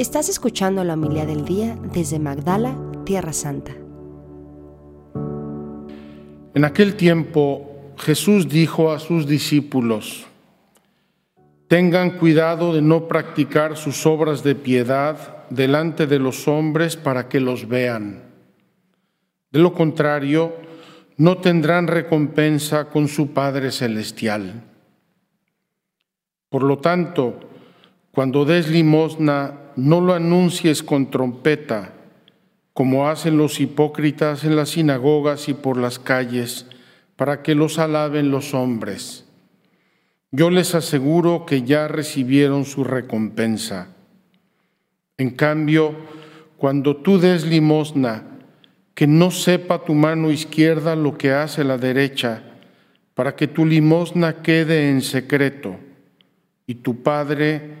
Estás escuchando la humildad del día desde Magdala, Tierra Santa. En aquel tiempo Jesús dijo a sus discípulos, Tengan cuidado de no practicar sus obras de piedad delante de los hombres para que los vean. De lo contrario, no tendrán recompensa con su Padre Celestial. Por lo tanto, cuando des limosna, no lo anuncies con trompeta, como hacen los hipócritas en las sinagogas y por las calles, para que los alaben los hombres. Yo les aseguro que ya recibieron su recompensa. En cambio, cuando tú des limosna, que no sepa tu mano izquierda lo que hace la derecha, para que tu limosna quede en secreto, y tu Padre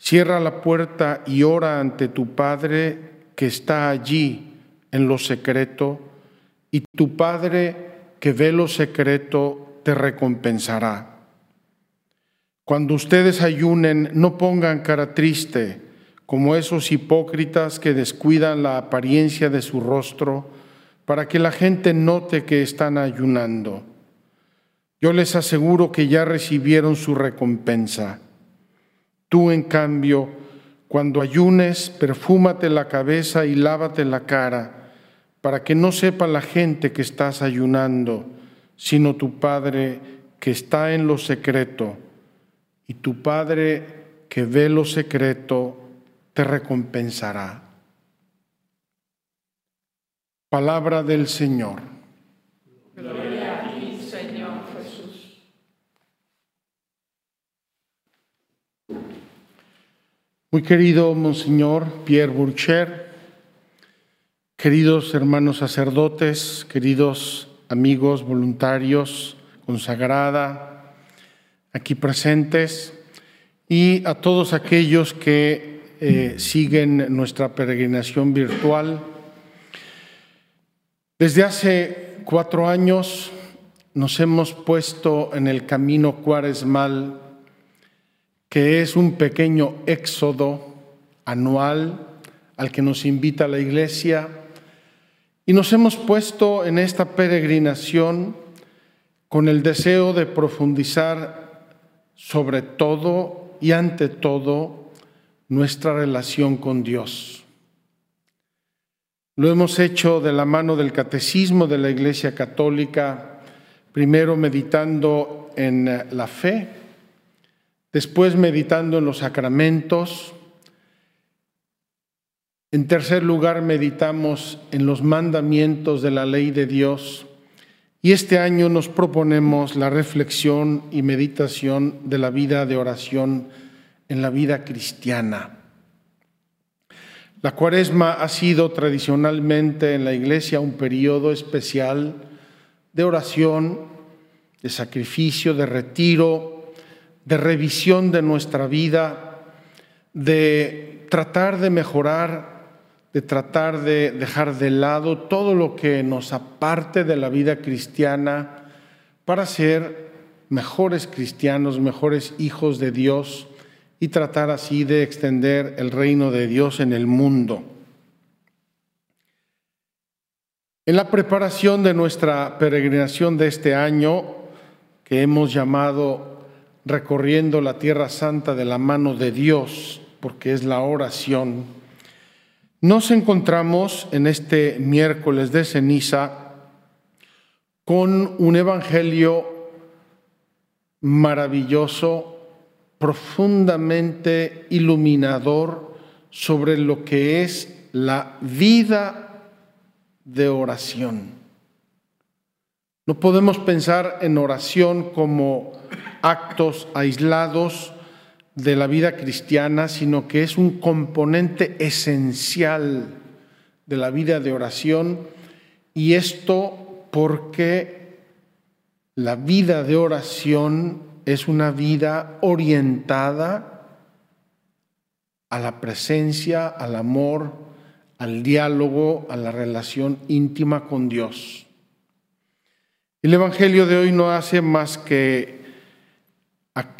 cierra la puerta y ora ante tu Padre que está allí en lo secreto, y tu Padre que ve lo secreto te recompensará. Cuando ustedes ayunen, no pongan cara triste, como esos hipócritas que descuidan la apariencia de su rostro, para que la gente note que están ayunando. Yo les aseguro que ya recibieron su recompensa. Tú, en cambio, cuando ayunes, perfúmate la cabeza y lávate la cara, para que no sepa la gente que estás ayunando sino tu Padre que está en lo secreto, y tu Padre que ve lo secreto te recompensará. Palabra del Señor. Gloria a ti, Señor Jesús. Muy querido Monseñor Pierre Burcher, queridos hermanos sacerdotes, queridos amigos voluntarios, consagrada, aquí presentes, y a todos aquellos que eh, siguen nuestra peregrinación virtual. Desde hace cuatro años nos hemos puesto en el camino cuaresmal, que es un pequeño éxodo anual al que nos invita la Iglesia y nos hemos puesto en esta peregrinación con el deseo de profundizar sobre todo y ante todo nuestra relación con Dios. Lo hemos hecho de la mano del catecismo de la Iglesia Católica, primero meditando en la fe, después meditando en los sacramentos, en tercer lugar, meditamos en los mandamientos de la ley de Dios y este año nos proponemos la reflexión y meditación de la vida de oración en la vida cristiana. La cuaresma ha sido tradicionalmente en la iglesia un periodo especial de oración, de sacrificio, de retiro, de revisión de nuestra vida, de tratar de mejorar de tratar de dejar de lado todo lo que nos aparte de la vida cristiana para ser mejores cristianos, mejores hijos de Dios y tratar así de extender el reino de Dios en el mundo. En la preparación de nuestra peregrinación de este año, que hemos llamado Recorriendo la Tierra Santa de la mano de Dios, porque es la oración, nos encontramos en este miércoles de ceniza con un evangelio maravilloso, profundamente iluminador sobre lo que es la vida de oración. No podemos pensar en oración como actos aislados, de la vida cristiana, sino que es un componente esencial de la vida de oración y esto porque la vida de oración es una vida orientada a la presencia, al amor, al diálogo, a la relación íntima con Dios. El Evangelio de hoy no hace más que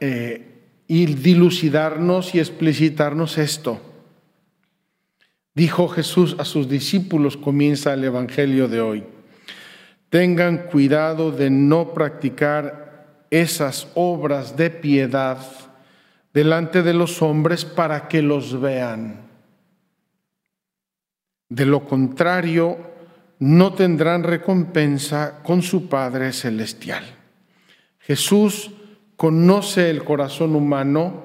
eh, dilucidarnos y explicitarnos esto. Dijo Jesús a sus discípulos, comienza el Evangelio de hoy, tengan cuidado de no practicar esas obras de piedad delante de los hombres para que los vean. De lo contrario, no tendrán recompensa con su Padre Celestial. Jesús conoce el corazón humano,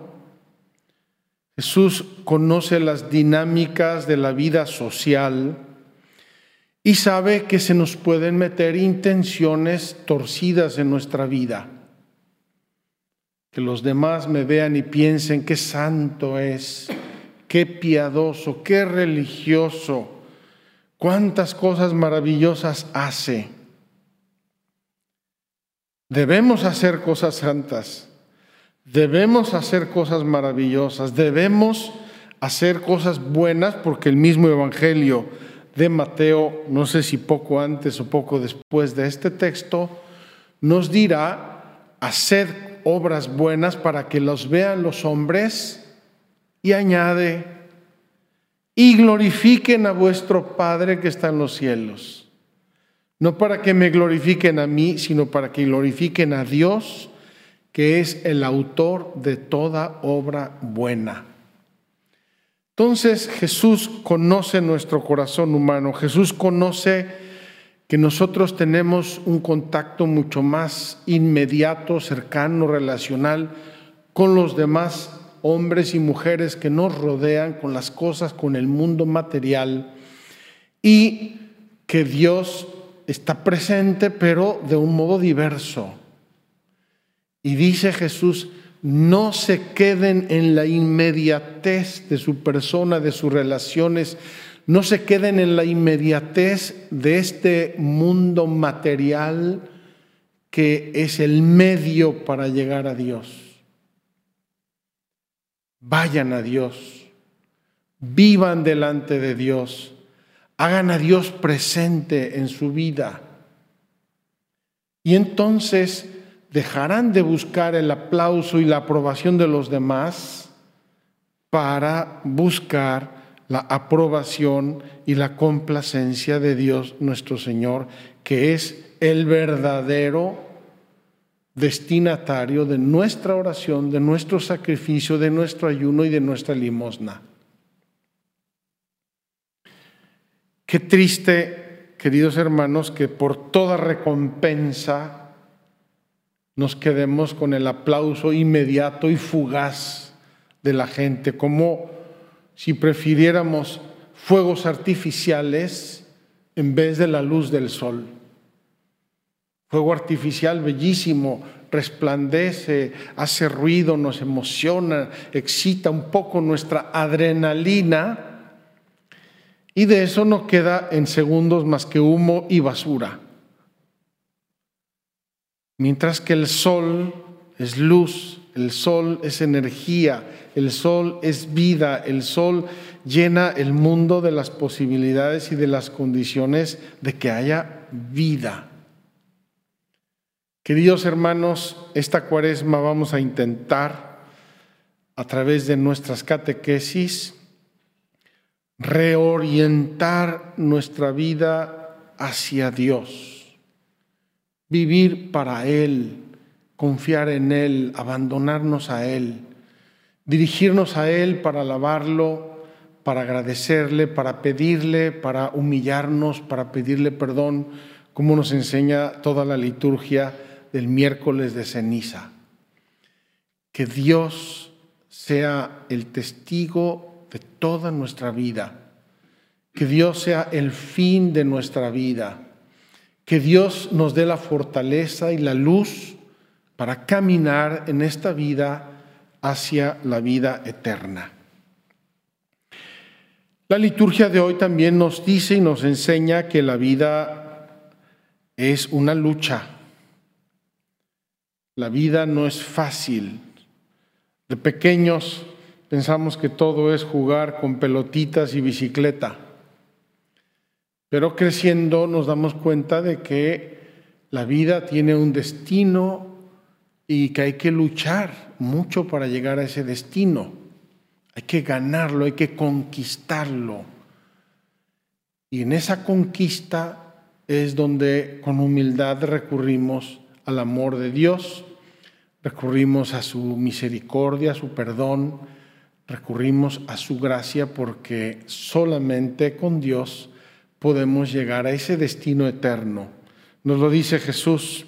Jesús conoce las dinámicas de la vida social y sabe que se nos pueden meter intenciones torcidas en nuestra vida. Que los demás me vean y piensen qué santo es, qué piadoso, qué religioso, cuántas cosas maravillosas hace. Debemos hacer cosas santas Debemos hacer cosas maravillosas, debemos hacer cosas buenas porque el mismo Evangelio de Mateo, no sé si poco antes o poco después de este texto, nos dirá, hacer obras buenas para que los vean los hombres y añade, y glorifiquen a vuestro Padre que está en los cielos. No para que me glorifiquen a mí, sino para que glorifiquen a Dios que es el autor de toda obra buena. Entonces Jesús conoce nuestro corazón humano, Jesús conoce que nosotros tenemos un contacto mucho más inmediato, cercano, relacional con los demás hombres y mujeres que nos rodean, con las cosas, con el mundo material, y que Dios está presente, pero de un modo diverso. Y dice Jesús, no se queden en la inmediatez de su persona, de sus relaciones, no se queden en la inmediatez de este mundo material que es el medio para llegar a Dios. Vayan a Dios, vivan delante de Dios, hagan a Dios presente en su vida. Y entonces dejarán de buscar el aplauso y la aprobación de los demás para buscar la aprobación y la complacencia de Dios nuestro Señor, que es el verdadero destinatario de nuestra oración, de nuestro sacrificio, de nuestro ayuno y de nuestra limosna. Qué triste, queridos hermanos, que por toda recompensa nos quedemos con el aplauso inmediato y fugaz de la gente, como si prefiriéramos fuegos artificiales en vez de la luz del sol. Fuego artificial bellísimo, resplandece, hace ruido, nos emociona, excita un poco nuestra adrenalina y de eso no queda en segundos más que humo y basura. Mientras que el sol es luz, el sol es energía, el sol es vida, el sol llena el mundo de las posibilidades y de las condiciones de que haya vida. Queridos hermanos, esta cuaresma vamos a intentar, a través de nuestras catequesis, reorientar nuestra vida hacia Dios vivir para Él, confiar en Él, abandonarnos a Él, dirigirnos a Él para alabarlo, para agradecerle, para pedirle, para humillarnos, para pedirle perdón, como nos enseña toda la liturgia del miércoles de ceniza. Que Dios sea el testigo de toda nuestra vida, que Dios sea el fin de nuestra vida que Dios nos dé la fortaleza y la luz para caminar en esta vida hacia la vida eterna. La liturgia de hoy también nos dice y nos enseña que la vida es una lucha. La vida no es fácil. De pequeños pensamos que todo es jugar con pelotitas y bicicleta. Pero creciendo nos damos cuenta de que la vida tiene un destino y que hay que luchar mucho para llegar a ese destino. Hay que ganarlo, hay que conquistarlo. Y en esa conquista es donde con humildad recurrimos al amor de Dios, recurrimos a su misericordia, a su perdón, recurrimos a su gracia porque solamente con Dios podemos llegar a ese destino eterno. Nos lo dice Jesús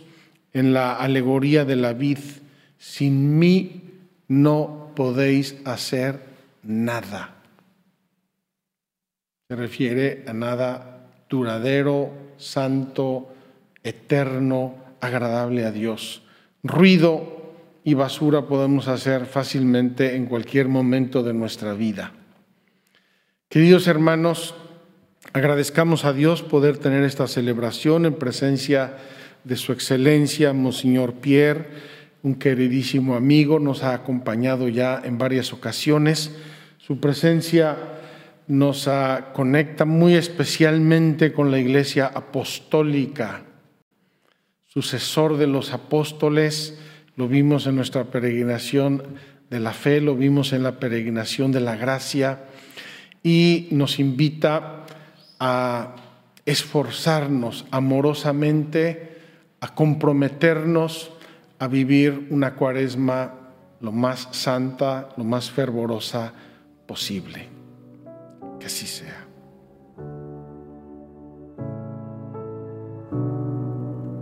en la alegoría de la vid, sin mí no podéis hacer nada. Se refiere a nada duradero, santo, eterno, agradable a Dios. Ruido y basura podemos hacer fácilmente en cualquier momento de nuestra vida. Queridos hermanos, agradezcamos a Dios poder tener esta celebración en presencia de su excelencia, Monseñor Pierre, un queridísimo amigo, nos ha acompañado ya en varias ocasiones. Su presencia nos conecta muy especialmente con la Iglesia Apostólica, sucesor de los apóstoles, lo vimos en nuestra peregrinación de la fe, lo vimos en la peregrinación de la gracia y nos invita a esforzarnos amorosamente, a comprometernos a vivir una cuaresma lo más santa, lo más fervorosa posible. Que así sea.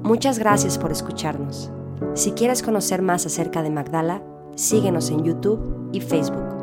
Muchas gracias por escucharnos. Si quieres conocer más acerca de Magdala, síguenos en YouTube y Facebook.